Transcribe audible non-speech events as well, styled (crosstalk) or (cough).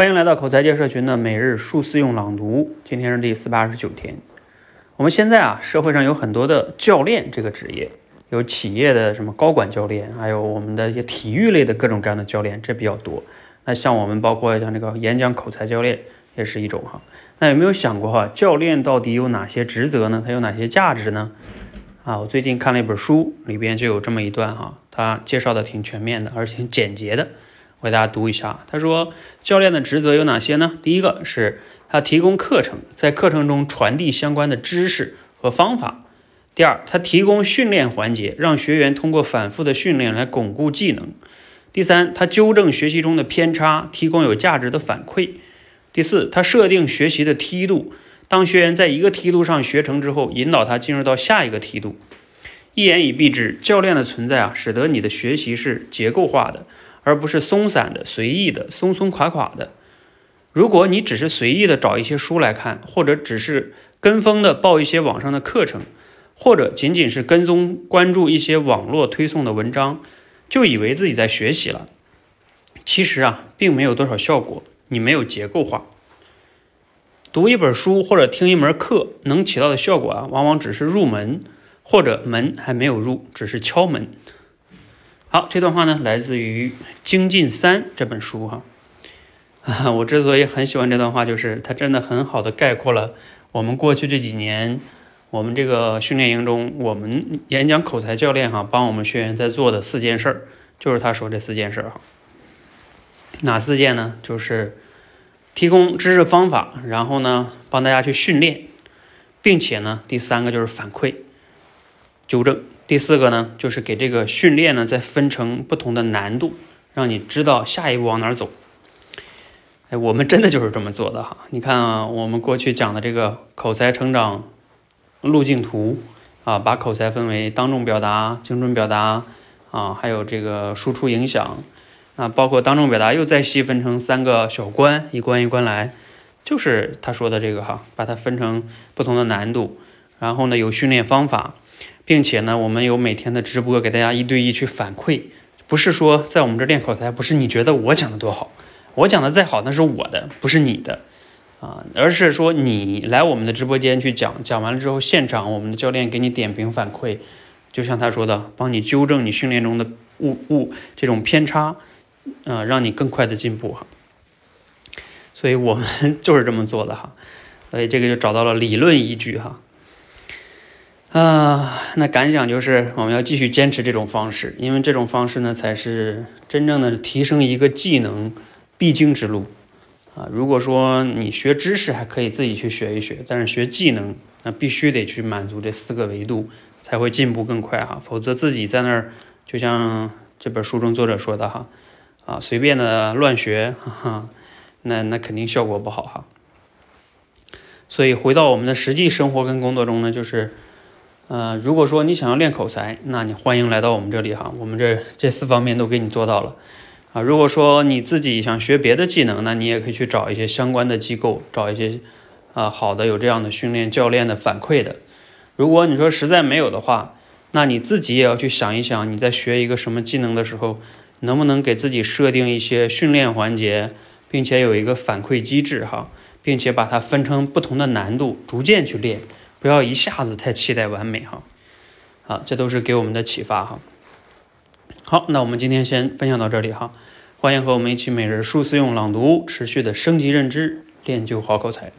欢迎来到口才界社群的每日数字用朗读，今天是第四百二十九天。我们现在啊，社会上有很多的教练这个职业，有企业的什么高管教练，还有我们的一些体育类的各种各样的教练，这比较多。那像我们包括像这个演讲口才教练也是一种哈。那有没有想过哈，教练到底有哪些职责呢？他有哪些价值呢？啊，我最近看了一本书，里边就有这么一段哈，他介绍的挺全面的，而且简洁的。我给大家读一下，他说教练的职责有哪些呢？第一个是他提供课程，在课程中传递相关的知识和方法。第二，他提供训练环节，让学员通过反复的训练来巩固技能。第三，他纠正学习中的偏差，提供有价值的反馈。第四，他设定学习的梯度，当学员在一个梯度上学成之后，引导他进入到下一个梯度。一言以蔽之，教练的存在啊，使得你的学习是结构化的。而不是松散的、随意的、松松垮垮的。如果你只是随意的找一些书来看，或者只是跟风的报一些网上的课程，或者仅仅是跟踪关注一些网络推送的文章，就以为自己在学习了，其实啊，并没有多少效果。你没有结构化。读一本书或者听一门课，能起到的效果啊，往往只是入门，或者门还没有入，只是敲门。好，这段话呢，来自于《精进三》这本书哈。啊 (laughs) 我之所以很喜欢这段话，就是它真的很好的概括了我们过去这几年，我们这个训练营中，我们演讲口才教练哈，帮我们学员在做的四件事儿，就是他说这四件事儿哈。哪四件呢？就是提供知识方法，然后呢，帮大家去训练，并且呢，第三个就是反馈、纠正。第四个呢，就是给这个训练呢再分成不同的难度，让你知道下一步往哪儿走。哎，我们真的就是这么做的哈。你看啊，我们过去讲的这个口才成长路径图啊，把口才分为当众表达、精准表达啊，还有这个输出影响啊，包括当众表达又再细分成三个小关，一关一关来，就是他说的这个哈，把它分成不同的难度，然后呢有训练方法。并且呢，我们有每天的直播，给大家一对一去反馈，不是说在我们这练口才，不是你觉得我讲的多好，我讲的再好那是我的，不是你的。啊，而是说你来我们的直播间去讲，讲完了之后，现场我们的教练给你点评反馈，就像他说的，帮你纠正你训练中的误误这种偏差，啊，让你更快的进步哈。所以我们 (laughs) 就是这么做的哈，所以这个就找到了理论依据哈。啊，那感想就是我们要继续坚持这种方式，因为这种方式呢，才是真正的提升一个技能必经之路啊。如果说你学知识还可以自己去学一学，但是学技能，那必须得去满足这四个维度，才会进步更快哈。否则自己在那儿，就像这本书中作者说的哈，啊，随便的乱学，哈哈，那那肯定效果不好哈。所以回到我们的实际生活跟工作中呢，就是。呃，如果说你想要练口才，那你欢迎来到我们这里哈，我们这这四方面都给你做到了啊。如果说你自己想学别的技能，那你也可以去找一些相关的机构，找一些啊好的有这样的训练教练的反馈的。如果你说实在没有的话，那你自己也要去想一想，你在学一个什么技能的时候，能不能给自己设定一些训练环节，并且有一个反馈机制哈，并且把它分成不同的难度，逐渐去练。不要一下子太期待完美哈，啊，这都是给我们的启发哈。好，那我们今天先分享到这里哈，欢迎和我们一起每日数字用朗读，持续的升级认知，练就好口才。